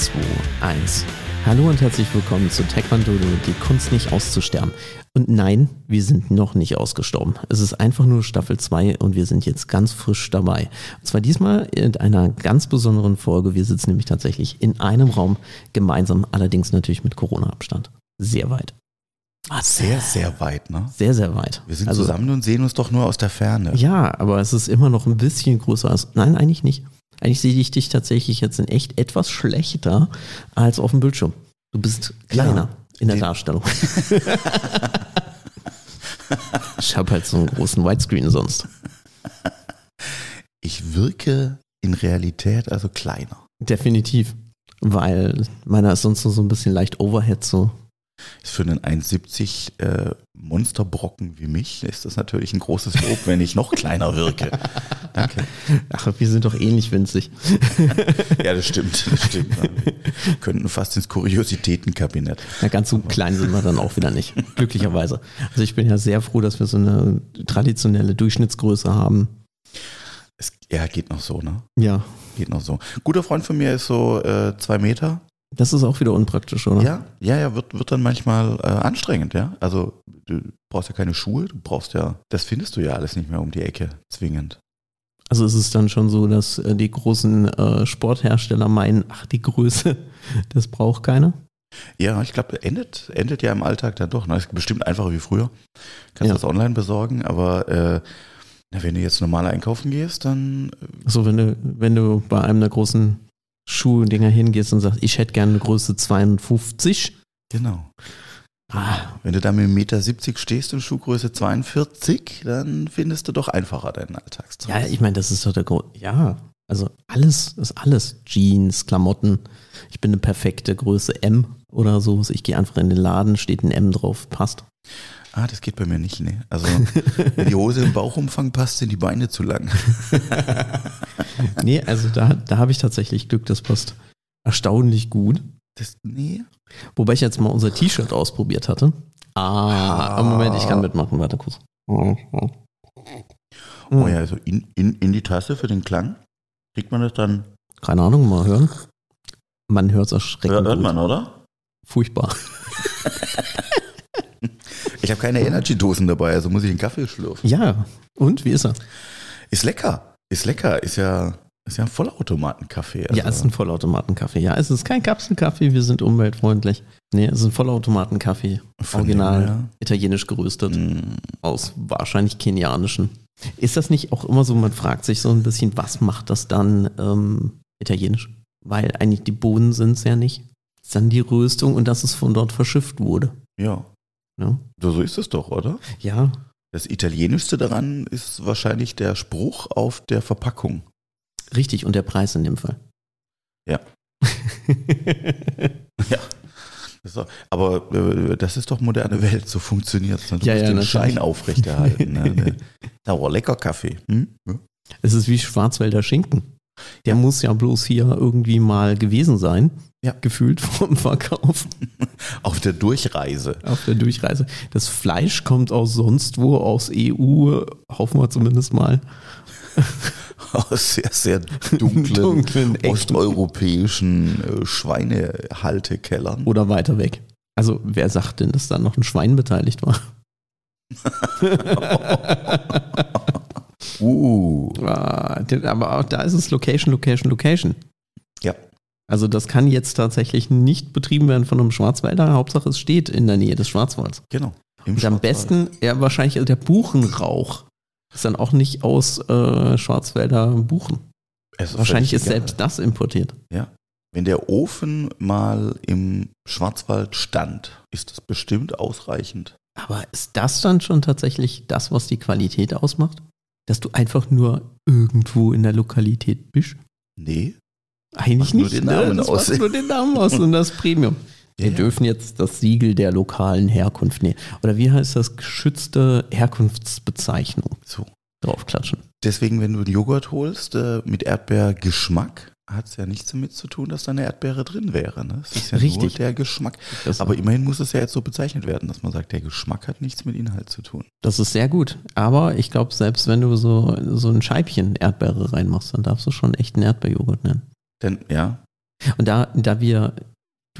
2, 1. Hallo und herzlich willkommen zu Taekwondo, die Kunst nicht auszusterben. Und nein, wir sind noch nicht ausgestorben. Es ist einfach nur Staffel 2 und wir sind jetzt ganz frisch dabei. Und zwar diesmal in einer ganz besonderen Folge. Wir sitzen nämlich tatsächlich in einem Raum gemeinsam, allerdings natürlich mit Corona-Abstand. Sehr weit. Ah, sehr, sehr weit, ne? Sehr, sehr weit. Wir sind also, zusammen und sehen uns doch nur aus der Ferne. Ja, aber es ist immer noch ein bisschen größer als. Nein, eigentlich nicht. Eigentlich sehe ich dich tatsächlich jetzt in echt etwas schlechter als auf dem Bildschirm. Du bist kleiner ja, in der Darstellung. ich habe halt so einen großen Widescreen sonst. Ich wirke in Realität also kleiner. Definitiv. Weil meiner ist sonst so ein bisschen leicht Overhead so ist für einen 1,70 äh, Monsterbrocken wie mich ist das natürlich ein großes Lob, wenn ich noch kleiner wirke. Danke. Ach, wir sind doch ähnlich winzig. ja, das stimmt. Das stimmt. Wir könnten fast ins Kuriositätenkabinett. Na, ganz so klein sind wir dann auch wieder nicht. Glücklicherweise. Also ich bin ja sehr froh, dass wir so eine traditionelle Durchschnittsgröße haben. Es, ja, geht noch so, ne? Ja. Geht noch so. Guter Freund von mir ist so äh, zwei Meter das ist auch wieder unpraktisch, oder? Ja, ja, ja, wird, wird dann manchmal äh, anstrengend, ja. Also du brauchst ja keine Schuhe, du brauchst ja, das findest du ja alles nicht mehr um die Ecke, zwingend. Also ist es dann schon so, dass äh, die großen äh, Sporthersteller meinen, ach, die Größe, das braucht keiner? Ja, ich glaube, endet, endet ja im Alltag dann doch. Ne? Ist bestimmt einfacher wie früher. Kannst ja. das online besorgen, aber äh, wenn du jetzt normal einkaufen gehst, dann. Äh, so, wenn du, wenn du bei einem der großen Schuhdinger hingehst und sagst, ich hätte gerne eine Größe 52. Genau. Ah. Wenn du da mit 1,70 Meter stehst und Schuhgröße 42, dann findest du doch einfacher deinen Alltagstag. Ja, ich meine, das ist doch der Grund. Ja, also alles ist alles. Jeans, Klamotten. Ich bin eine perfekte Größe M oder so. Ich gehe einfach in den Laden, steht ein M drauf, passt. Ah, das geht bei mir nicht, ne. Also, wenn die Hose im Bauchumfang passt, sind die Beine zu lang. nee, also da, da habe ich tatsächlich Glück, das passt erstaunlich gut. Das, nee. Wobei ich jetzt mal unser T-Shirt ausprobiert hatte. Ah, ah. Moment, ich kann mitmachen, warte kurz. Oh ja, also in, in, in die Tasse für den Klang. Kriegt man das dann? Keine Ahnung, mal hören. Man hört es erschreckend. Hört, hört man, oder? Furchtbar. Ich habe keine Energy-Dosen dabei, also muss ich einen Kaffee schlürfen. Ja, und wie ist er? Ist lecker. Ist lecker. Ist ja, ist ja ein Vollautomatenkaffee. Also. Ja, es ist ein Vollautomatenkaffee. Ja, es ist kein Kapselkaffee, wir sind umweltfreundlich. Nee, es ist ein Vollautomatenkaffee. Original, dem, italienisch geröstet. Mm. Aus wahrscheinlich kenianischen. Ist das nicht auch immer so, man fragt sich so ein bisschen, was macht das dann ähm, italienisch? Weil eigentlich die Bohnen sind es ja nicht. Es ist dann die Röstung und dass es von dort verschifft wurde. Ja. Ja. So ist es doch, oder? Ja. Das Italienischste daran ist wahrscheinlich der Spruch auf der Verpackung. Richtig, und der Preis in dem Fall. Ja. ja. Doch, aber äh, das ist doch moderne Welt, so funktioniert es. Ne? Du ja, musst ja, den Schein aufrechterhalten. ne? Aber lecker Kaffee. Hm? Ja. Es ist wie Schwarzwälder Schinken. Der muss ja bloß hier irgendwie mal gewesen sein. Ja. Gefühlt vom Verkauf. Auf der Durchreise. Auf der Durchreise. Das Fleisch kommt aus sonst wo, aus EU, hoffen wir zumindest mal. Aus sehr, sehr dunklen, dunklen osteuropäischen äh, Schweinehaltekellern. Oder weiter weg. Also, wer sagt denn, dass da noch ein Schwein beteiligt war? uh. Ah, aber auch da ist es Location, Location, Location. Ja. Also das kann jetzt tatsächlich nicht betrieben werden von einem Schwarzwälder. Hauptsache es steht in der Nähe des Schwarzwalds. Genau. Und am besten, ja wahrscheinlich der Buchenrauch ist dann auch nicht aus äh, Schwarzwälder Buchen. Ist wahrscheinlich ist selbst das importiert. Ja. Wenn der Ofen mal im Schwarzwald stand, ist das bestimmt ausreichend. Aber ist das dann schon tatsächlich das, was die Qualität ausmacht? Dass du einfach nur irgendwo in der Lokalität bist? Nee, eigentlich nicht. Nur den Namen ne? aus. nur den Namen aus und das Premium. Wir ja. dürfen jetzt das Siegel der lokalen Herkunft nehmen. Oder wie heißt das? Geschützte Herkunftsbezeichnung. So. Draufklatschen. Deswegen, wenn du einen Joghurt holst äh, mit Erdbeergeschmack, hat es ja nichts damit zu tun, dass da eine Erdbeere drin wäre. Ne? Es ist ja Richtig. nur der Geschmack. Das Aber immerhin muss es ja jetzt so bezeichnet werden, dass man sagt, der Geschmack hat nichts mit Inhalt zu tun. Das ist sehr gut. Aber ich glaube, selbst wenn du so, so ein Scheibchen Erdbeere reinmachst, dann darfst du schon echt einen Erdbeerjoghurt nennen. Denn, ja. Und da, da wir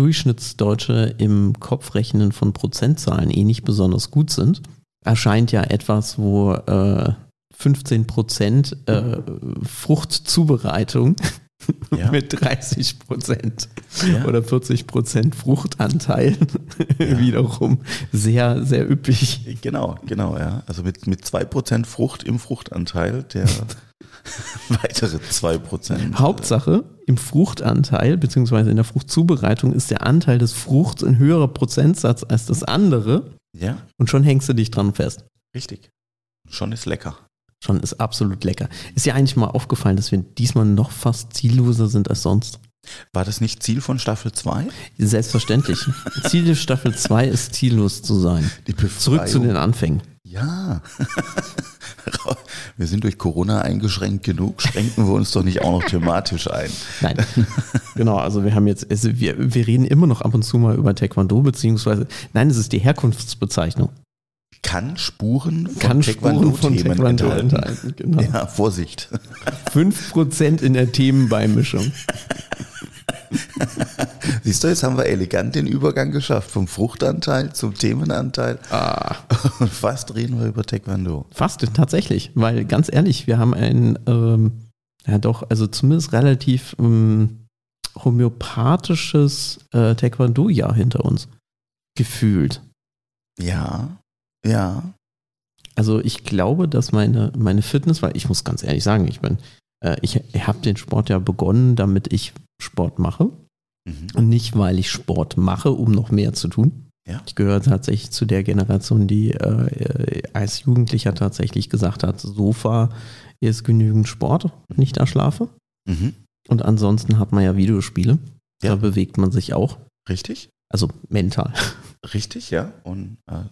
Durchschnittsdeutsche im Kopfrechnen von Prozentzahlen eh nicht besonders gut sind, erscheint ja etwas, wo äh, 15 Prozent äh, Fruchtzubereitung ja. mit 30 Prozent ja. oder 40 Prozent Fruchtanteil ja. wiederum sehr, sehr üppig. Genau, genau, ja. Also mit, mit 2 Prozent Frucht im Fruchtanteil, der weitere 2 Prozent. Hauptsache, im Fruchtanteil, beziehungsweise in der Fruchtzubereitung, ist der Anteil des Fruchts ein höherer Prozentsatz als das andere. Ja. Und schon hängst du dich dran fest. Richtig. Schon ist lecker. Schon ist absolut lecker. Ist ja eigentlich mal aufgefallen, dass wir diesmal noch fast zielloser sind als sonst. War das nicht Ziel von Staffel 2? Selbstverständlich. Ziel der Staffel 2 ist ziellos zu sein. Zurück zu den Anfängen. Ja. wir sind durch Corona eingeschränkt genug, schränken wir uns doch nicht auch noch thematisch ein. Nein. Genau, also wir haben jetzt, also wir, wir reden immer noch ab und zu mal über Taekwondo, beziehungsweise, nein, es ist die Herkunftsbezeichnung kann Spuren von kann Taekwondo, Spuren von Taekwondo enthalten. enthalten genau. Ja, Vorsicht. 5% in der Themenbeimischung. Siehst du, jetzt haben wir elegant den Übergang geschafft vom Fruchtanteil zum Themenanteil. Ah. Und fast reden wir über Taekwondo. Fast, tatsächlich. Weil ganz ehrlich, wir haben ein, ähm, ja doch, also zumindest relativ ähm, homöopathisches äh, Taekwondo-Jahr hinter uns. Gefühlt. Ja. Ja. Also ich glaube, dass meine, meine Fitness, weil ich muss ganz ehrlich sagen, ich bin, äh, ich, ich habe den Sport ja begonnen, damit ich Sport mache. Mhm. Und nicht, weil ich Sport mache, um noch mehr zu tun. Ja. Ich gehöre tatsächlich zu der Generation, die äh, als Jugendlicher tatsächlich gesagt hat, Sofa ist genügend Sport, wenn ich da schlafe. Mhm. Und ansonsten hat man ja Videospiele. Ja. Da bewegt man sich auch. Richtig. Also mental. Richtig, ja. Und äh,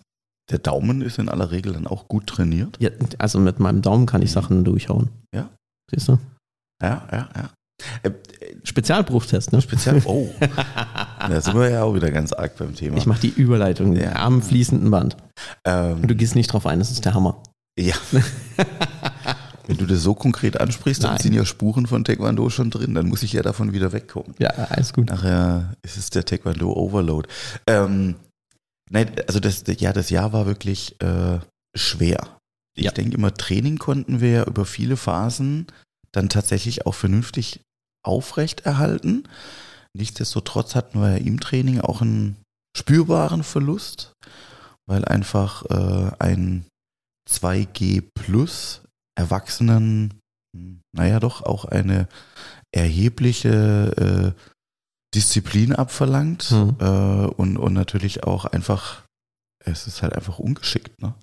der Daumen ist in aller Regel dann auch gut trainiert. Ja, also mit meinem Daumen kann ich Sachen durchhauen. Ja. Siehst du? Ja, ja, ja. Spezialbruchtest, ne? Spezial. Oh. da sind wir ja auch wieder ganz arg beim Thema. Ich mache die Überleitung ja. am fließenden Band. Ähm, du gehst nicht drauf ein, das ist der Hammer. Ja. Wenn du das so konkret ansprichst, dann Nein. sind ja Spuren von Taekwondo schon drin. Dann muss ich ja davon wieder wegkommen. Ja, alles gut. Nachher ist es der Taekwondo Overload. Ähm, Nein, also das, ja, das Jahr war wirklich äh, schwer. Ich ja. denke immer, Training konnten wir über viele Phasen dann tatsächlich auch vernünftig aufrechterhalten. Nichtsdestotrotz hatten wir ja im Training auch einen spürbaren Verlust, weil einfach äh, ein 2G plus Erwachsenen, naja doch auch eine erhebliche äh, Disziplin abverlangt mhm. äh, und, und natürlich auch einfach, es ist halt einfach ungeschickt. Ne?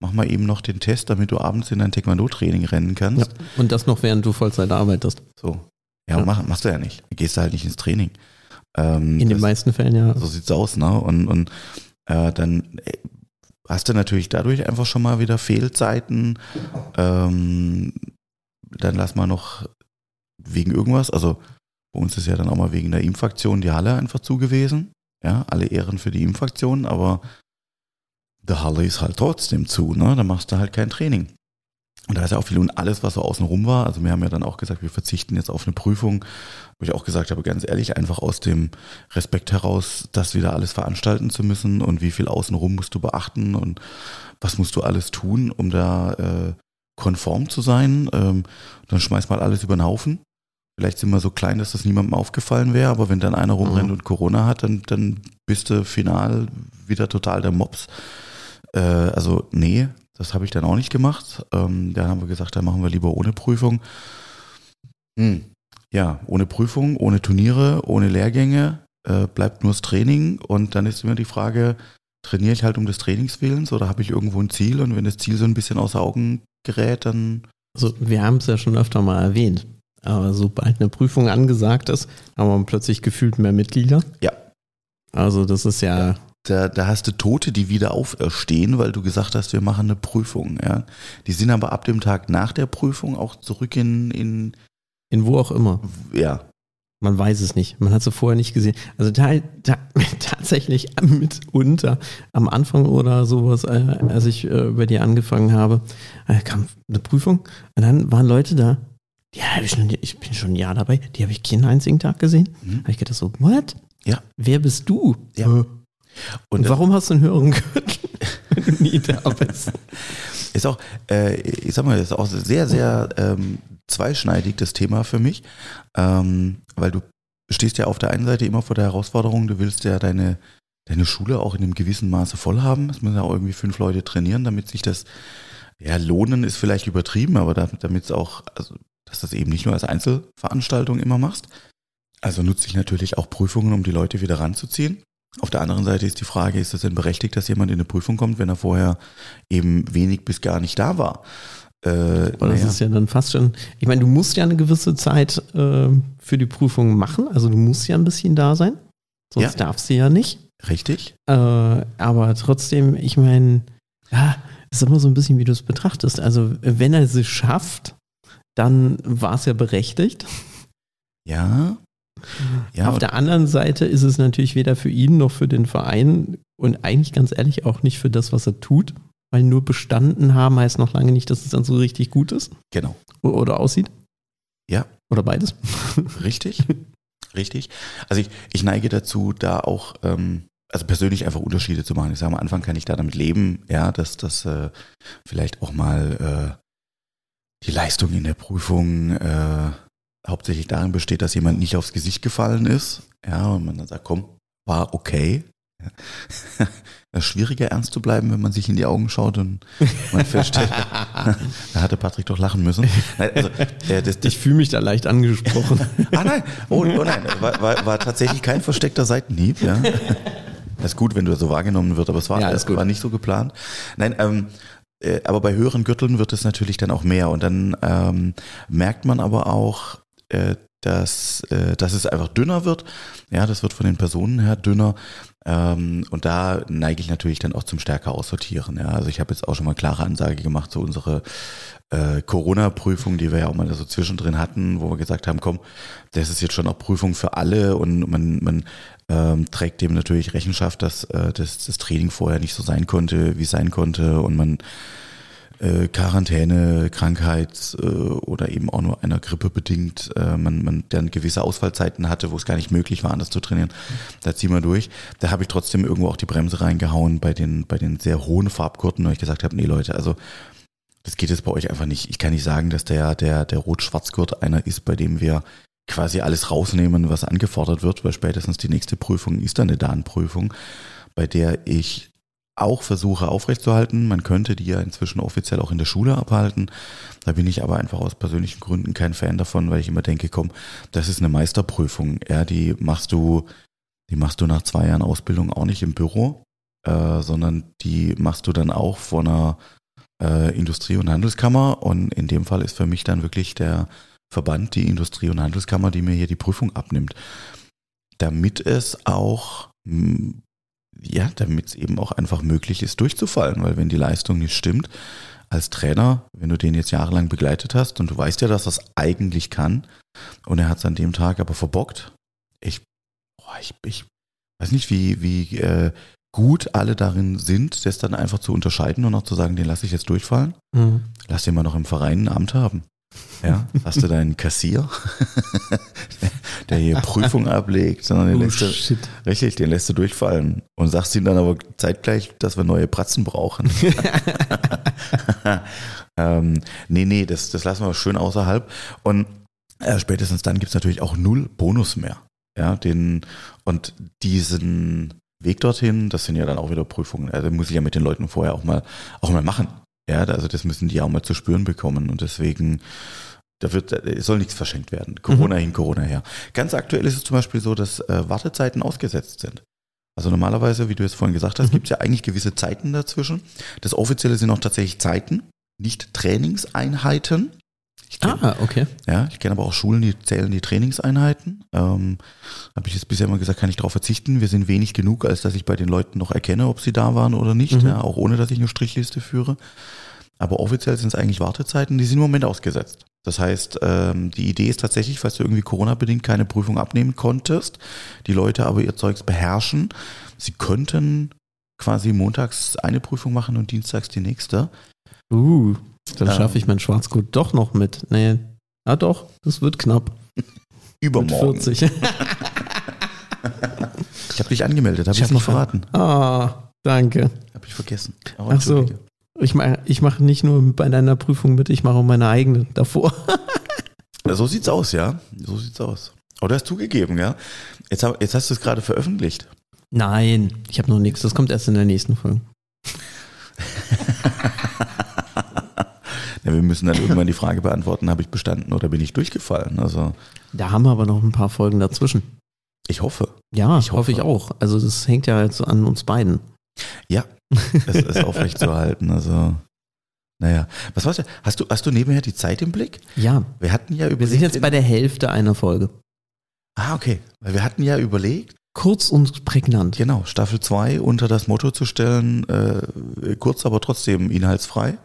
Mach mal eben noch den Test, damit du abends in dein Taekwondo-Training rennen kannst. Ja, und das noch während du Vollzeit arbeitest. So. Ja, ja. Mach, machst du ja nicht. Du gehst halt nicht ins Training. Ähm, in den meisten Fällen, ja. So sieht's aus, ne? Und, und äh, dann äh, hast du natürlich dadurch einfach schon mal wieder Fehlzeiten. Ähm, dann lass mal noch wegen irgendwas, also bei uns ist ja dann auch mal wegen der Impfaktion die Halle einfach zugewiesen. Ja, alle Ehren für die Impfaktion, aber die Halle ist halt trotzdem zu, ne? Da machst du halt kein Training. Und da ist ja auch viel und alles, was so außenrum war. Also wir haben ja dann auch gesagt, wir verzichten jetzt auf eine Prüfung, wo ich auch gesagt habe, ganz ehrlich, einfach aus dem Respekt heraus, das wieder alles veranstalten zu müssen und wie viel außenrum musst du beachten und was musst du alles tun, um da äh, konform zu sein. Ähm, dann schmeiß mal alles über den Haufen. Vielleicht sind wir so klein, dass das niemandem aufgefallen wäre, aber wenn dann einer rumrennt mhm. und Corona hat, dann, dann bist du final wieder total der Mops. Äh, also nee, das habe ich dann auch nicht gemacht. Ähm, da haben wir gesagt, da machen wir lieber ohne Prüfung. Hm. Ja, ohne Prüfung, ohne Turniere, ohne Lehrgänge, äh, bleibt nur das Training und dann ist immer die Frage, trainiere ich halt um des Trainingswillens oder habe ich irgendwo ein Ziel und wenn das Ziel so ein bisschen außer Augen gerät, dann... Also wir haben es ja schon öfter mal erwähnt. Aber sobald eine Prüfung angesagt ist, haben wir plötzlich gefühlt mehr Mitglieder. Ja. Also das ist ja. Da, da hast du Tote, die wieder auferstehen, weil du gesagt hast, wir machen eine Prüfung. Ja. Die sind aber ab dem Tag nach der Prüfung auch zurück in. In, in wo auch immer. Ja. Man weiß es nicht. Man hat sie vorher nicht gesehen. Also da, da, tatsächlich mitunter am Anfang oder sowas, äh, als ich äh, über die angefangen habe, äh, kam eine Prüfung und dann waren Leute da, Ja, ich, schon, ich, bin schon ein Jahr dabei. Die habe ich keinen einzigen Tag gesehen. Mhm. Habe ich gedacht so, what? Ja. Wer bist du? Ja. Und, Und warum hast du einen höheren Gürtel, wenn du nie da bist? Ist auch, äh, ich sag mal, ist auch sehr, sehr ähm, zweischneidig das Thema für mich, ähm, weil du stehst ja auf der einen Seite immer vor der Herausforderung, du willst ja deine, deine Schule auch in einem gewissen Maße voll haben. Es müssen ja auch irgendwie fünf Leute trainieren, damit sich das, ja, lohnen ist vielleicht übertrieben, aber damit es auch, also, dass das eben nicht nur als Einzelveranstaltung immer machst. Also nutze ich natürlich auch Prüfungen, um die Leute wieder ranzuziehen. Auf der anderen Seite ist die Frage, ist es denn berechtigt, dass jemand in eine Prüfung kommt, wenn er vorher eben wenig bis gar nicht da war? Äh, das naja. ist ja dann fast schon, ich meine, du musst ja eine gewisse Zeit äh, für die Prüfung machen, also du musst ja ein bisschen da sein, sonst ja. darfst du ja nicht. Richtig. Äh, aber trotzdem, ich meine, ja, ist immer so ein bisschen, wie du es betrachtest. Also, wenn er es schafft, dann war es ja berechtigt. Ja. Ja. Auf der anderen Seite ist es natürlich weder für ihn noch für den Verein und eigentlich ganz ehrlich auch nicht für das, was er tut. Weil nur bestanden haben heißt noch lange nicht, dass es dann so richtig gut ist. Genau. Oder aussieht. Ja. Oder beides. Richtig. Richtig. Also ich, ich neige dazu, da auch ähm, also persönlich einfach Unterschiede zu machen. Ich sage am Anfang kann ich da damit leben, ja, dass das äh, vielleicht auch mal äh, die Leistung in der Prüfung äh, hauptsächlich darin besteht, dass jemand nicht aufs Gesicht gefallen ist, ja, und man dann sagt, komm, war okay. Es ist schwieriger, ernst zu bleiben, wenn man sich in die Augen schaut und man feststellt, da hatte Patrick doch lachen müssen. Nein, also, äh, das, ich fühle mich da leicht angesprochen. ah nein, oh, oh nein, war, war, war tatsächlich kein versteckter Seitenhieb. Ja. Das ist gut, wenn du so wahrgenommen wird, aber es war, ja, das war nicht so geplant. Nein, ähm, äh, aber bei höheren Gürteln wird es natürlich dann auch mehr und dann ähm, merkt man aber auch, äh, dass, äh, dass es einfach dünner wird. Ja, das wird von den Personen her dünner. Ähm, und da neige ich natürlich dann auch zum stärker aussortieren. Ja, also ich habe jetzt auch schon mal klare Ansage gemacht zu unserer äh, Corona-Prüfung, die wir ja auch mal so zwischendrin hatten, wo wir gesagt haben, komm, das ist jetzt schon auch Prüfung für alle und man, man ähm, trägt dem natürlich Rechenschaft, dass äh, das, das Training vorher nicht so sein konnte, wie es sein konnte und man äh, Quarantäne, Krankheit äh, oder eben auch nur einer Grippe bedingt, äh, man, man dann gewisse Ausfallzeiten hatte, wo es gar nicht möglich war, anders zu trainieren, da ziehen wir durch. Da habe ich trotzdem irgendwo auch die Bremse reingehauen bei den, bei den sehr hohen Farbgurten, weil ich gesagt habe, nee Leute, also das geht jetzt bei euch einfach nicht. Ich kann nicht sagen, dass der, der, der Rot-Schwarz-Gurt einer ist, bei dem wir quasi alles rausnehmen, was angefordert wird, weil spätestens die nächste Prüfung ist dann eine Dan-Prüfung, bei der ich auch versuche aufrechtzuerhalten. Man könnte die ja inzwischen offiziell auch in der Schule abhalten. Da bin ich aber einfach aus persönlichen Gründen kein Fan davon, weil ich immer denke, komm, das ist eine Meisterprüfung. Ja, die machst du, die machst du nach zwei Jahren Ausbildung auch nicht im Büro, äh, sondern die machst du dann auch vor einer äh, Industrie- und Handelskammer. Und in dem Fall ist für mich dann wirklich der Verband, die Industrie- und Handelskammer, die mir hier die Prüfung abnimmt. Damit es auch ja, damit es eben auch einfach möglich ist, durchzufallen, weil wenn die Leistung nicht stimmt, als Trainer, wenn du den jetzt jahrelang begleitet hast und du weißt ja, dass er es eigentlich kann und er hat es an dem Tag aber verbockt, ich, boah, ich, ich weiß nicht, wie, wie äh, gut alle darin sind, das dann einfach zu unterscheiden und auch zu sagen, den lasse ich jetzt durchfallen. Mhm. Lass den mal noch im Verein ein Amt haben. Ja, hast du deinen Kassier, der hier Prüfung ablegt, sondern den oh, lässt du, richtig, den lässt du durchfallen und sagst ihm dann aber zeitgleich, dass wir neue Pratzen brauchen. ähm, nee, nee, das, das lassen wir schön außerhalb. Und äh, spätestens dann gibt es natürlich auch null Bonus mehr. Ja, den, und diesen Weg dorthin, das sind ja dann auch wieder Prüfungen. Also muss ich ja mit den Leuten vorher auch mal, auch mal machen. Ja, also das müssen die auch mal zu spüren bekommen. Und deswegen, da wird, es soll nichts verschenkt werden. Corona mhm. hin, Corona her. Ganz aktuell ist es zum Beispiel so, dass äh, Wartezeiten ausgesetzt sind. Also normalerweise, wie du es vorhin gesagt hast, mhm. gibt es ja eigentlich gewisse Zeiten dazwischen. Das Offizielle sind auch tatsächlich Zeiten, nicht Trainingseinheiten. Kenn, ah, okay. Ja, ich kenne aber auch Schulen, die zählen die Trainingseinheiten. Ähm, Habe ich jetzt bisher immer gesagt, kann ich darauf verzichten. Wir sind wenig genug, als dass ich bei den Leuten noch erkenne, ob sie da waren oder nicht, mhm. ja, auch ohne dass ich eine Strichliste führe. Aber offiziell sind es eigentlich Wartezeiten, die sind im Moment ausgesetzt. Das heißt, ähm, die Idee ist tatsächlich, falls du irgendwie Corona-bedingt keine Prüfung abnehmen konntest, die Leute aber ihr Zeugs beherrschen, sie könnten quasi montags eine Prüfung machen und dienstags die nächste. Uh, dann schaffe ich mein Schwarzgut doch noch mit. Nee, Ah doch, das wird knapp. Übermorgen. Mit 40. ich habe dich angemeldet, habe ich, ich nicht verraten. Ah, danke. Habe ich vergessen. Oh, Ach so. Ich mache ich mach nicht nur bei deiner Prüfung mit, ich mache auch meine eigene davor. so sieht's aus, ja. So sieht's aus. Aber du hast zugegeben, ja. Jetzt, jetzt hast du es gerade veröffentlicht. Nein, ich habe noch nichts. Das kommt erst in der nächsten Folge. Ja, wir müssen dann irgendwann die Frage beantworten, habe ich bestanden oder bin ich durchgefallen? Also, da haben wir aber noch ein paar Folgen dazwischen. Ich hoffe. Ja, ich hoffe ich auch. Also das hängt ja jetzt an uns beiden. Ja, es ist aufrechtzuerhalten. Also, naja. Was war's? Hast du, hast du nebenher die Zeit im Blick? Ja. Wir hatten ja überlegt. Wir sind jetzt bei der Hälfte einer Folge. Ah, okay. Weil wir hatten ja überlegt. Kurz und prägnant. Genau, Staffel 2 unter das Motto zu stellen, äh, kurz, aber trotzdem inhaltsfrei.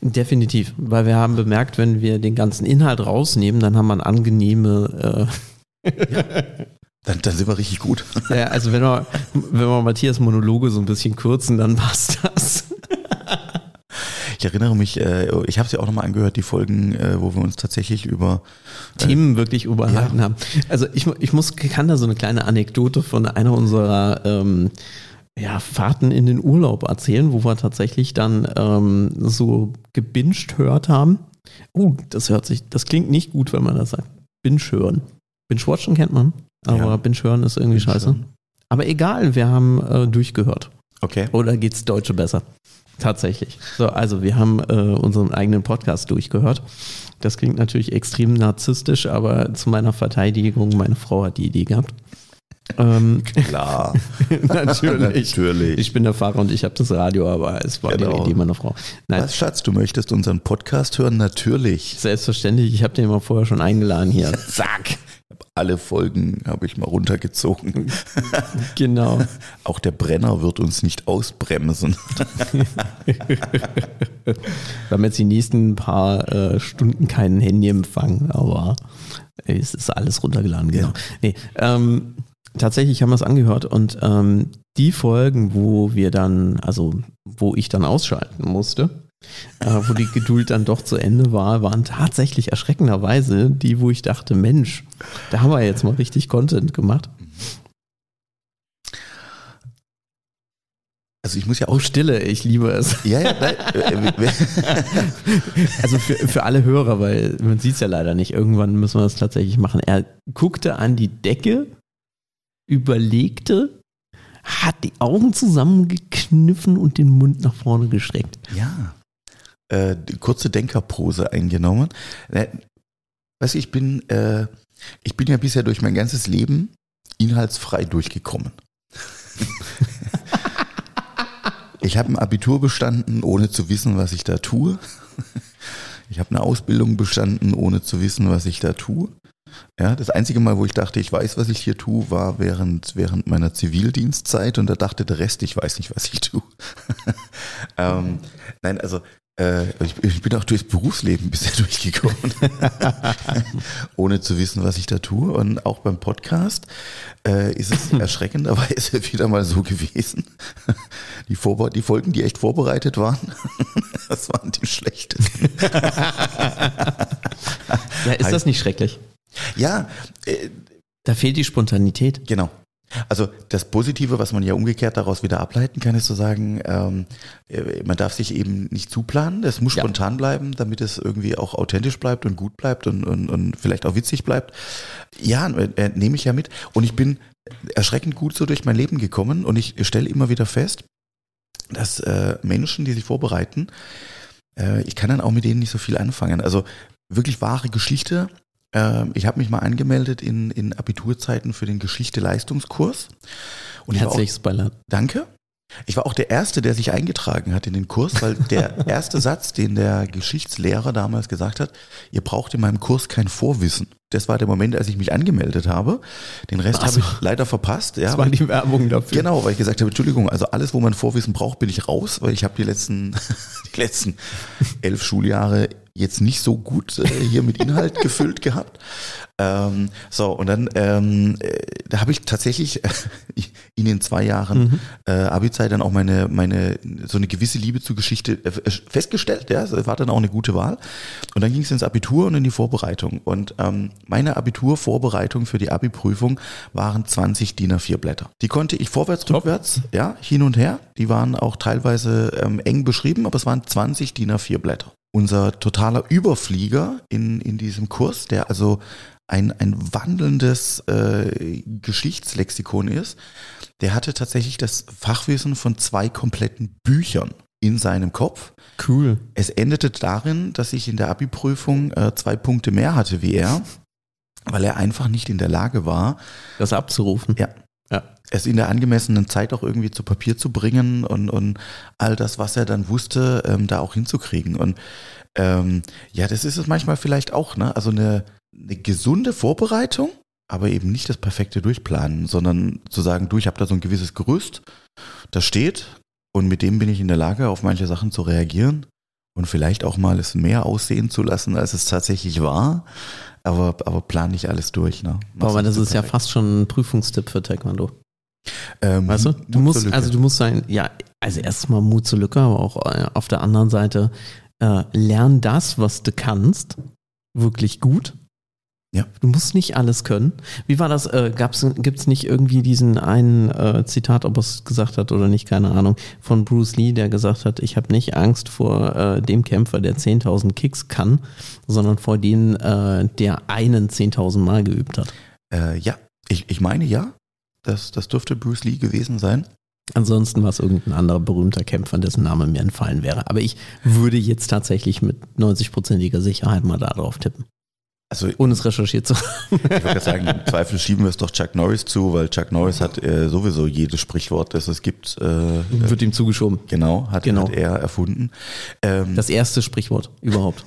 Definitiv, weil wir haben bemerkt, wenn wir den ganzen Inhalt rausnehmen, dann haben wir eine angenehme. Äh ja. Dann, dann, sind wir richtig gut. Ja, also wenn wir, wenn wir Matthias Monologe so ein bisschen kürzen, dann passt das. Ich erinnere mich, äh, ich habe es ja auch nochmal angehört, die Folgen, äh, wo wir uns tatsächlich über äh, Themen wirklich überhalten ja. haben. Also ich, ich muss, kann da so eine kleine Anekdote von einer unserer ähm, ja, Fahrten in den Urlaub erzählen, wo wir tatsächlich dann ähm, so gebinged hört haben. Oh, das hört sich, das klingt nicht gut, wenn man das sagt. Binge hören. Binge-Watchen kennt man, aber ja. Binge-hören ist irgendwie Binge scheiße. Aber egal, wir haben äh, durchgehört. Okay. Oder geht's Deutsche besser? Tatsächlich. So, also wir haben äh, unseren eigenen Podcast durchgehört. Das klingt natürlich extrem narzisstisch, aber zu meiner Verteidigung, meine Frau hat die Idee gehabt. Ähm, Klar. natürlich. natürlich. Ich bin der Fahrer und ich habe das Radio, aber es war genau. die Idee meiner Frau. Nein. Was, Schatz, du möchtest unseren Podcast hören? Natürlich. Selbstverständlich. Ich habe den mal vorher schon eingeladen hier. Zack alle Folgen habe ich mal runtergezogen. Genau. Auch der Brenner wird uns nicht ausbremsen. Wir haben jetzt die nächsten paar äh, Stunden keinen Handyempfang, aber es ist alles runtergeladen, genau. Ja. Nee, ähm, tatsächlich haben wir es angehört und ähm, die Folgen, wo wir dann, also wo ich dann ausschalten musste, äh, wo die Geduld dann doch zu Ende war, waren tatsächlich erschreckenderweise die, wo ich dachte, Mensch, da haben wir jetzt mal richtig Content gemacht. Also ich muss ja auch. Oh, Stille, ich liebe es. Ja, ja, also für, für alle Hörer, weil man sieht es ja leider nicht. Irgendwann müssen wir das tatsächlich machen. Er guckte an die Decke, überlegte, hat die Augen zusammengekniffen und den Mund nach vorne gestreckt. Ja äh, kurze Denkerpose eingenommen. Äh, weißt du, ich bin, äh, ich bin ja bisher durch mein ganzes Leben inhaltsfrei durchgekommen. ich habe ein Abitur bestanden, ohne zu wissen, was ich da tue. Ich habe eine Ausbildung bestanden, ohne zu wissen, was ich da tue. Ja, das einzige Mal, wo ich dachte, ich weiß, was ich hier tue, war während, während meiner Zivildienstzeit und da dachte der Rest, ich weiß nicht, was ich tue. ähm, nein, also äh, ich, ich, bin auch durchs Berufsleben bisher durchgekommen, ohne zu wissen, was ich da tue. Und auch beim Podcast äh, ist es erschreckenderweise wieder mal so gewesen. Die, Vorbe die Folgen, die echt vorbereitet waren, das waren die schlechtesten. ja, ist das nicht schrecklich? Ja. Äh, da fehlt die Spontanität. Genau. Also das Positive, was man ja umgekehrt daraus wieder ableiten kann, ist zu sagen, ähm, äh, man darf sich eben nicht zuplanen, es muss ja. spontan bleiben, damit es irgendwie auch authentisch bleibt und gut bleibt und, und, und vielleicht auch witzig bleibt. Ja, äh, nehme ich ja mit. Und ich bin erschreckend gut so durch mein Leben gekommen und ich stelle immer wieder fest, dass äh, Menschen, die sich vorbereiten, äh, ich kann dann auch mit denen nicht so viel anfangen. Also wirklich wahre Geschichte, ähm, ich habe mich mal angemeldet in, in Abiturzeiten für den Geschichte-Leistungskurs. Herzliches Beileid. Danke. Ich war auch der Erste, der sich eingetragen hat in den Kurs, weil der erste Satz, den der Geschichtslehrer damals gesagt hat, ihr braucht in meinem Kurs kein Vorwissen. Das war der Moment, als ich mich angemeldet habe. Den Rest habe ich leider verpasst. Ja, das war die Werbung dafür. Genau, weil ich gesagt habe, Entschuldigung, also alles, wo man Vorwissen braucht, bin ich raus, weil ich habe die letzten, die letzten elf Schuljahre jetzt nicht so gut äh, hier mit Inhalt gefüllt gehabt. Ähm, so, und dann ähm, äh, da habe ich tatsächlich äh, in den zwei Jahren mhm. äh, Abi-Zeit dann auch meine, meine, so eine gewisse Liebe zur Geschichte äh, festgestellt. Ja, das war dann auch eine gute Wahl. Und dann ging es ins Abitur und in die Vorbereitung. Und ähm, meine Abiturvorbereitung für die Abi-Prüfung waren 20 DIN A4 Blätter. Die konnte ich vorwärts, Top. rückwärts, ja, hin und her. Die waren auch teilweise ähm, eng beschrieben, aber es waren 20 DIN A4 Blätter. Unser totaler Überflieger in, in diesem Kurs, der also ein, ein wandelndes äh, Geschichtslexikon ist, der hatte tatsächlich das Fachwissen von zwei kompletten Büchern in seinem Kopf. Cool. Es endete darin, dass ich in der Abi-Prüfung äh, zwei Punkte mehr hatte wie er, weil er einfach nicht in der Lage war, das abzurufen. Ja. Ja. Es in der angemessenen Zeit auch irgendwie zu Papier zu bringen und, und all das, was er dann wusste, ähm, da auch hinzukriegen. Und ähm, ja, das ist es manchmal vielleicht auch, ne? Also eine eine gesunde Vorbereitung, aber eben nicht das perfekte Durchplanen, sondern zu sagen, du, ich habe da so ein gewisses Gerüst, das steht und mit dem bin ich in der Lage, auf manche Sachen zu reagieren und vielleicht auch mal es mehr aussehen zu lassen, als es tatsächlich war. Aber, aber plan nicht alles durch. Ne? aber das ist perfekt. ja fast schon ein Prüfungstipp für Taekwondo. Ähm, weißt du, du musst, also du musst sein, ja, also erstmal Mut zur Lücke, aber auch äh, auf der anderen Seite, äh, lern das, was du kannst, wirklich gut ja. Du musst nicht alles können. Wie war das? Äh, Gibt es nicht irgendwie diesen einen äh, Zitat, ob er es gesagt hat oder nicht, keine Ahnung, von Bruce Lee, der gesagt hat, ich habe nicht Angst vor äh, dem Kämpfer, der 10.000 Kicks kann, sondern vor dem, äh, der einen 10.000 Mal geübt hat. Äh, ja, ich, ich meine ja. Das, das dürfte Bruce Lee gewesen sein. Ansonsten war es irgendein anderer berühmter Kämpfer, dessen Name mir entfallen wäre. Aber ich würde jetzt tatsächlich mit 90-prozentiger Sicherheit mal darauf tippen. Also, Ohne es recherchiert zu haben. Ich würde sagen, im Zweifel schieben wir es doch Chuck Norris zu, weil Chuck Norris hat äh, sowieso jedes Sprichwort, das es gibt. Äh, Wird ihm zugeschoben. Genau, hat, genau. hat er erfunden. Ähm, das erste Sprichwort überhaupt.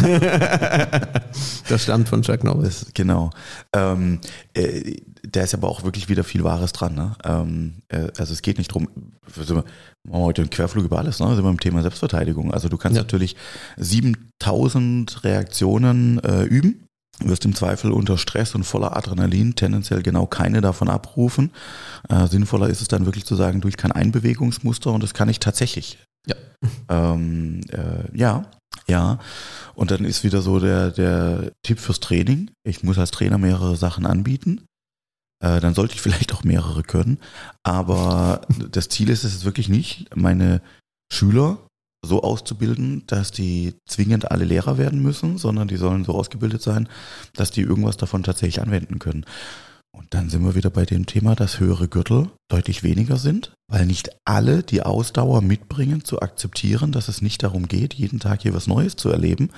das stammt von Chuck Norris. Das, genau. Ähm, äh, da ist aber auch wirklich wieder viel Wahres dran. Ne? Ähm, äh, also es geht nicht drum, machen wir heute einen Querflug über alles, ne? sind wir im Thema Selbstverteidigung. Also du kannst ja. natürlich 7000 Reaktionen äh, üben, wirst im Zweifel unter Stress und voller Adrenalin tendenziell genau keine davon abrufen. Äh, sinnvoller ist es dann wirklich zu sagen, du, ich kann ein Bewegungsmuster und das kann ich tatsächlich. Ja. Ähm, äh, ja, ja. Und dann ist wieder so der, der Tipp fürs Training. Ich muss als Trainer mehrere Sachen anbieten. Äh, dann sollte ich vielleicht auch mehrere können. Aber das Ziel ist es wirklich nicht, meine Schüler so auszubilden, dass die zwingend alle Lehrer werden müssen, sondern die sollen so ausgebildet sein, dass die irgendwas davon tatsächlich anwenden können. Und dann sind wir wieder bei dem Thema, dass höhere Gürtel deutlich weniger sind, weil nicht alle die Ausdauer mitbringen, zu akzeptieren, dass es nicht darum geht, jeden Tag hier was Neues zu erleben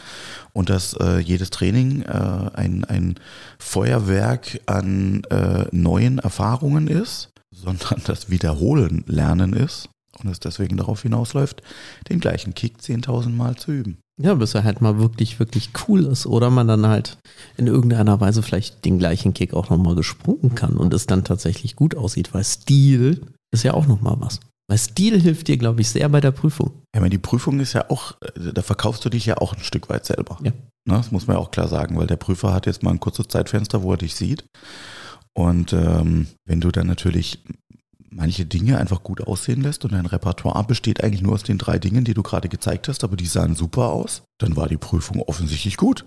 und dass äh, jedes Training äh, ein, ein Feuerwerk an äh, neuen Erfahrungen ist, sondern das Wiederholen Lernen ist und es deswegen darauf hinausläuft, den gleichen Kick 10.000 Mal zu üben. Ja, bis er halt mal wirklich, wirklich cool ist. Oder man dann halt in irgendeiner Weise vielleicht den gleichen Kick auch nochmal gesprungen kann und es dann tatsächlich gut aussieht, weil Stil ist ja auch nochmal was. Weil Stil hilft dir, glaube ich, sehr bei der Prüfung. Ja, aber die Prüfung ist ja auch, da verkaufst du dich ja auch ein Stück weit selber. Ja. Ne, das muss man ja auch klar sagen, weil der Prüfer hat jetzt mal ein kurzes Zeitfenster, wo er dich sieht. Und ähm, wenn du dann natürlich manche Dinge einfach gut aussehen lässt und dein Repertoire besteht eigentlich nur aus den drei Dingen, die du gerade gezeigt hast, aber die sahen super aus, dann war die Prüfung offensichtlich gut.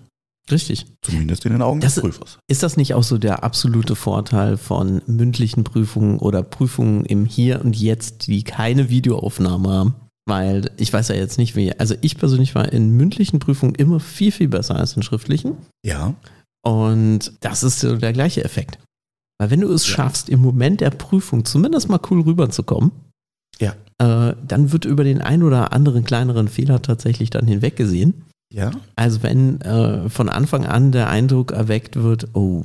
Richtig. Zumindest in den Augen das, des Prüfers. Ist das nicht auch so der absolute Vorteil von mündlichen Prüfungen oder Prüfungen im Hier und Jetzt, die keine Videoaufnahme haben? Weil ich weiß ja jetzt nicht, wie. Also ich persönlich war in mündlichen Prüfungen immer viel, viel besser als in schriftlichen. Ja. Und das ist so der gleiche Effekt. Weil wenn du es ja. schaffst, im Moment der Prüfung zumindest mal cool rüberzukommen, ja. Äh, dann wird über den ein oder anderen kleineren Fehler tatsächlich dann hinweggesehen. Ja. Also wenn äh, von Anfang an der Eindruck erweckt wird, oh,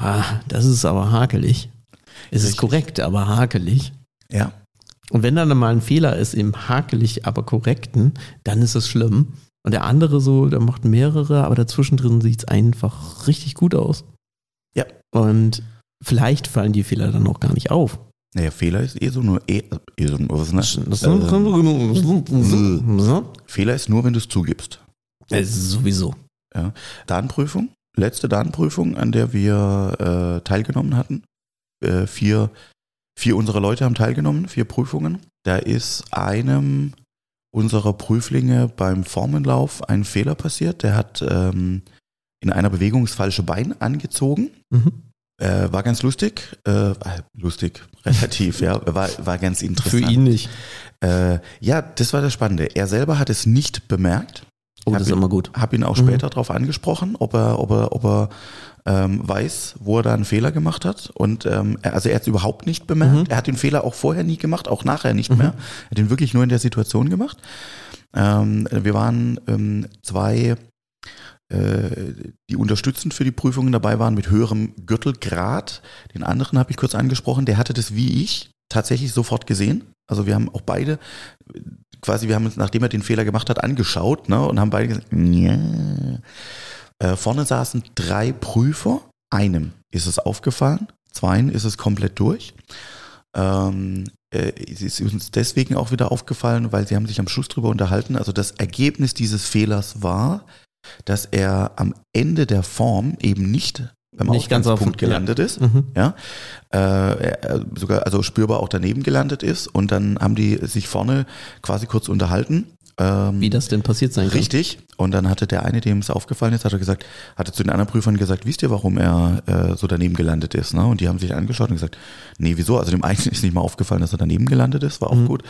ah, das ist aber hakelig. Es Richtig. ist korrekt, aber hakelig. Ja. Und wenn dann mal ein Fehler ist im hakelig, aber korrekten, dann ist es schlimm. Und der andere so, der macht mehrere, aber dazwischen drin sieht es einfach richtig gut aus. Und vielleicht fallen die Fehler dann auch gar nicht auf. Naja, Fehler ist eh so nur eh, eh so, was ist äh, Fehler ist nur, wenn du es zugibst. Ist sowieso. Ja. Datenprüfung, letzte Datenprüfung, an der wir äh, teilgenommen hatten. Äh, vier, vier unserer Leute haben teilgenommen, vier Prüfungen. Da ist einem unserer Prüflinge beim Formenlauf ein Fehler passiert. Der hat ähm, in einer Bewegung das falsche Bein angezogen. Mhm. Äh, war ganz lustig. Äh, lustig, relativ, ja. War, war ganz interessant. Für ihn nicht. Äh, ja, das war das Spannende. Er selber hat es nicht bemerkt. Oh, das ist ihn, immer gut. Hab ihn auch mhm. später darauf angesprochen, ob er, ob er, ob er ähm, weiß, wo er da einen Fehler gemacht hat. Und ähm, er, also er hat es überhaupt nicht bemerkt. Mhm. Er hat den Fehler auch vorher nie gemacht, auch nachher nicht mhm. mehr. Er hat ihn wirklich nur in der Situation gemacht. Ähm, wir waren ähm, zwei äh, die unterstützend für die Prüfungen dabei waren mit höherem Gürtelgrad. Den anderen habe ich kurz angesprochen, der hatte das wie ich tatsächlich sofort gesehen. Also wir haben auch beide quasi, wir haben uns, nachdem er den Fehler gemacht hat, angeschaut ne, und haben beide gesagt, yeah. äh, vorne saßen drei Prüfer, einem ist es aufgefallen, zweien ist es komplett durch. Ähm, äh, es ist uns deswegen auch wieder aufgefallen, weil sie haben sich am Schluss drüber unterhalten. Also das Ergebnis dieses Fehlers war, dass er am Ende der Form eben nicht beim nicht ganz auf Punkt gelandet ja. ist, mhm. ja, äh, sogar also spürbar auch daneben gelandet ist und dann haben die sich vorne quasi kurz unterhalten ähm, Wie das denn passiert sein kann. Richtig. Und dann hatte der eine, dem es aufgefallen ist, hat er gesagt, hatte zu den anderen Prüfern gesagt, wisst ihr, warum er äh, so daneben gelandet ist? Ne? Und die haben sich angeschaut und gesagt, nee, wieso? Also dem einen ist nicht mal aufgefallen, dass er daneben gelandet ist, war auch mhm. gut.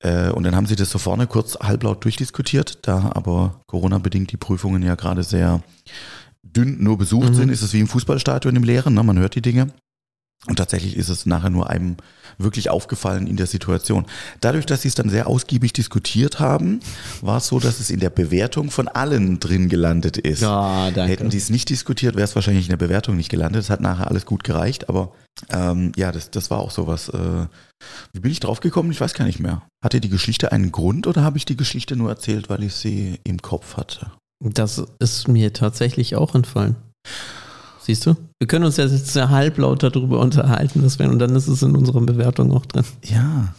Äh, und dann haben sie das so vorne kurz halblaut durchdiskutiert, da aber Corona-bedingt die Prüfungen ja gerade sehr dünn nur besucht mhm. sind, ist es wie im Fußballstadion im Leeren, ne? man hört die Dinge. Und tatsächlich ist es nachher nur einem wirklich aufgefallen in der Situation. Dadurch, dass sie es dann sehr ausgiebig diskutiert haben, war es so, dass es in der Bewertung von allen drin gelandet ist. Ja, danke. Hätten die es nicht diskutiert, wäre es wahrscheinlich in der Bewertung nicht gelandet. Es hat nachher alles gut gereicht, aber ähm, ja, das, das war auch sowas. Äh, wie bin ich drauf gekommen? Ich weiß gar nicht mehr. Hatte die Geschichte einen Grund oder habe ich die Geschichte nur erzählt, weil ich sie im Kopf hatte? Das ist mir tatsächlich auch entfallen. Siehst du? Wir können uns jetzt sehr halblaut darüber unterhalten, das wäre, und dann ist es in unserer Bewertung auch drin. Ja.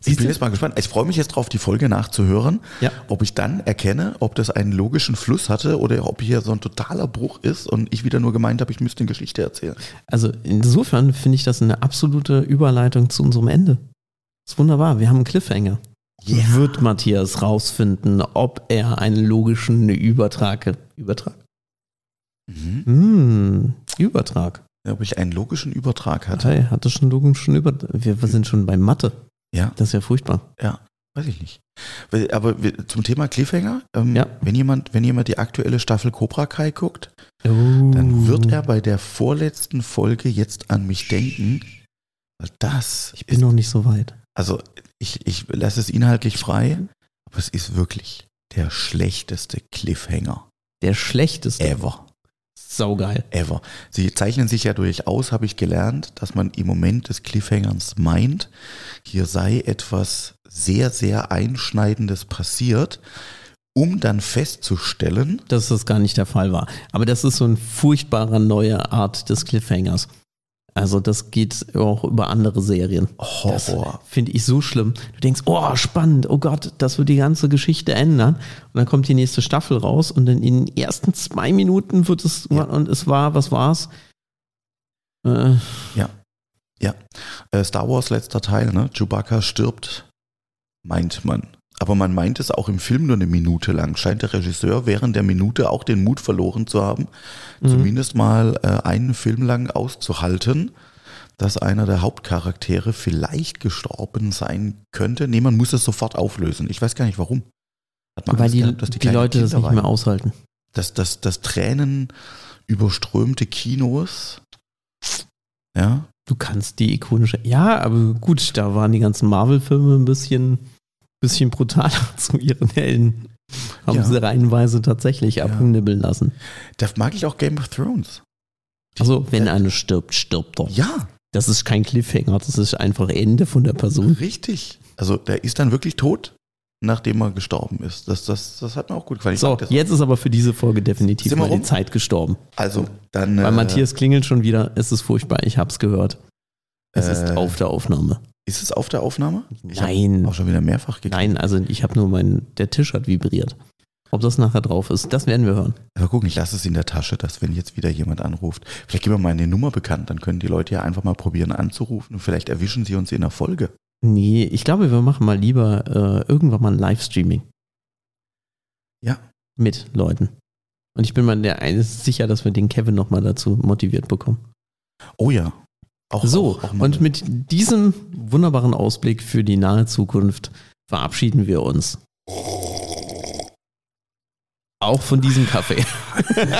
Siehst ich bin du? jetzt mal gespannt. Ich freue mich jetzt drauf, die Folge nachzuhören, ja. ob ich dann erkenne, ob das einen logischen Fluss hatte oder ob hier so ein totaler Bruch ist und ich wieder nur gemeint habe, ich müsste eine Geschichte erzählen. Also insofern finde ich das eine absolute Überleitung zu unserem Ende. Das ist wunderbar. Wir haben einen Cliffhanger. Yeah. Wird Matthias rausfinden, ob er einen logischen Übertrag, Übertrag? Mhm. Hm, Übertrag. Ob ich einen logischen Übertrag hatte. Hey, hatte schon logischen Übertrag. Wir, wir sind schon bei Mathe. Ja. Das ist ja furchtbar. Ja, weiß ich nicht. Aber zum Thema Cliffhanger, ähm, ja. wenn jemand, wenn jemand die aktuelle Staffel Cobra Kai guckt, oh. dann wird er bei der vorletzten Folge jetzt an mich denken. Das. Ich bin ist, noch nicht so weit. Also ich, ich lasse es inhaltlich frei, aber es ist wirklich der schlechteste Cliffhanger. Der schlechteste. Ever. Saugeil. Ever. Sie zeichnen sich ja durchaus, habe ich gelernt, dass man im Moment des Cliffhangers meint, hier sei etwas sehr, sehr Einschneidendes passiert, um dann festzustellen, dass das gar nicht der Fall war. Aber das ist so eine furchtbare neue Art des Cliffhangers. Also das geht auch über andere Serien. Horror. Finde ich so schlimm. Du denkst, oh, spannend, oh Gott, das wird die ganze Geschichte ändern. Und dann kommt die nächste Staffel raus und in den ersten zwei Minuten wird es, ja. und es war, was war's? Äh, ja. Ja. Äh, Star Wars letzter Teil, ne? Chewbacca stirbt, meint man. Aber man meint es auch im Film nur eine Minute lang. Scheint der Regisseur während der Minute auch den Mut verloren zu haben, mhm. zumindest mal äh, einen Film lang auszuhalten, dass einer der Hauptcharaktere vielleicht gestorben sein könnte. Nee, man muss es sofort auflösen. Ich weiß gar nicht warum. Weil die, gehabt, die, die Leute Kinder das nicht mehr aushalten. Das, das, das Tränen überströmte Kinos. Ja. Du kannst die ikonische. Ja, aber gut, da waren die ganzen Marvel-Filme ein bisschen bisschen brutaler zu ihren Helden. Haben ja. sie reihenweise tatsächlich ja. abnibbeln lassen. Das mag ich auch Game of Thrones. also, wenn einer stirbt, stirbt er. Ja. Das ist kein Cliffhanger, das ist einfach Ende von der Person. Richtig. Also, der ist dann wirklich tot, nachdem er gestorben ist. Das, das, das hat mir auch gut gefallen. So, jetzt ist aber für diese Folge definitiv mal die Zeit gestorben. Also, dann. Weil äh, Matthias klingelt schon wieder. Es ist furchtbar, ich hab's gehört. Es äh, ist auf der Aufnahme. Ist es auf der Aufnahme? Ich Nein. Auch schon wieder mehrfach gekriegt. Nein, also ich habe nur meinen, der Tisch hat vibriert. Ob das nachher drauf ist, das werden wir hören. Aber gucken, ich lasse es in der Tasche, dass wenn jetzt wieder jemand anruft, vielleicht geben wir mal eine Nummer bekannt, dann können die Leute ja einfach mal probieren anzurufen und vielleicht erwischen sie uns in der Folge. Nee, ich glaube, wir machen mal lieber äh, irgendwann mal ein Livestreaming. Ja. Mit Leuten. Und ich bin mir der sicher, dass wir den Kevin nochmal dazu motiviert bekommen. Oh ja. Auch, so, auch, auch und mit diesem wunderbaren Ausblick für die nahe Zukunft verabschieden wir uns. Auch von diesem Kaffee.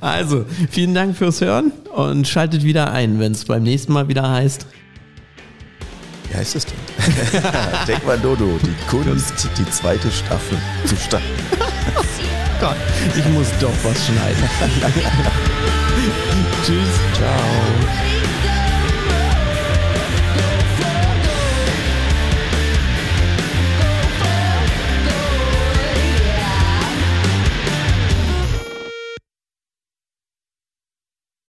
also, vielen Dank fürs Hören und schaltet wieder ein, wenn es beim nächsten Mal wieder heißt. Wie heißt es denn? Taekwondo, die Kunst, die zweite Staffel zu starten. Gott, ich muss doch was schneiden. Tschüss. Ciao.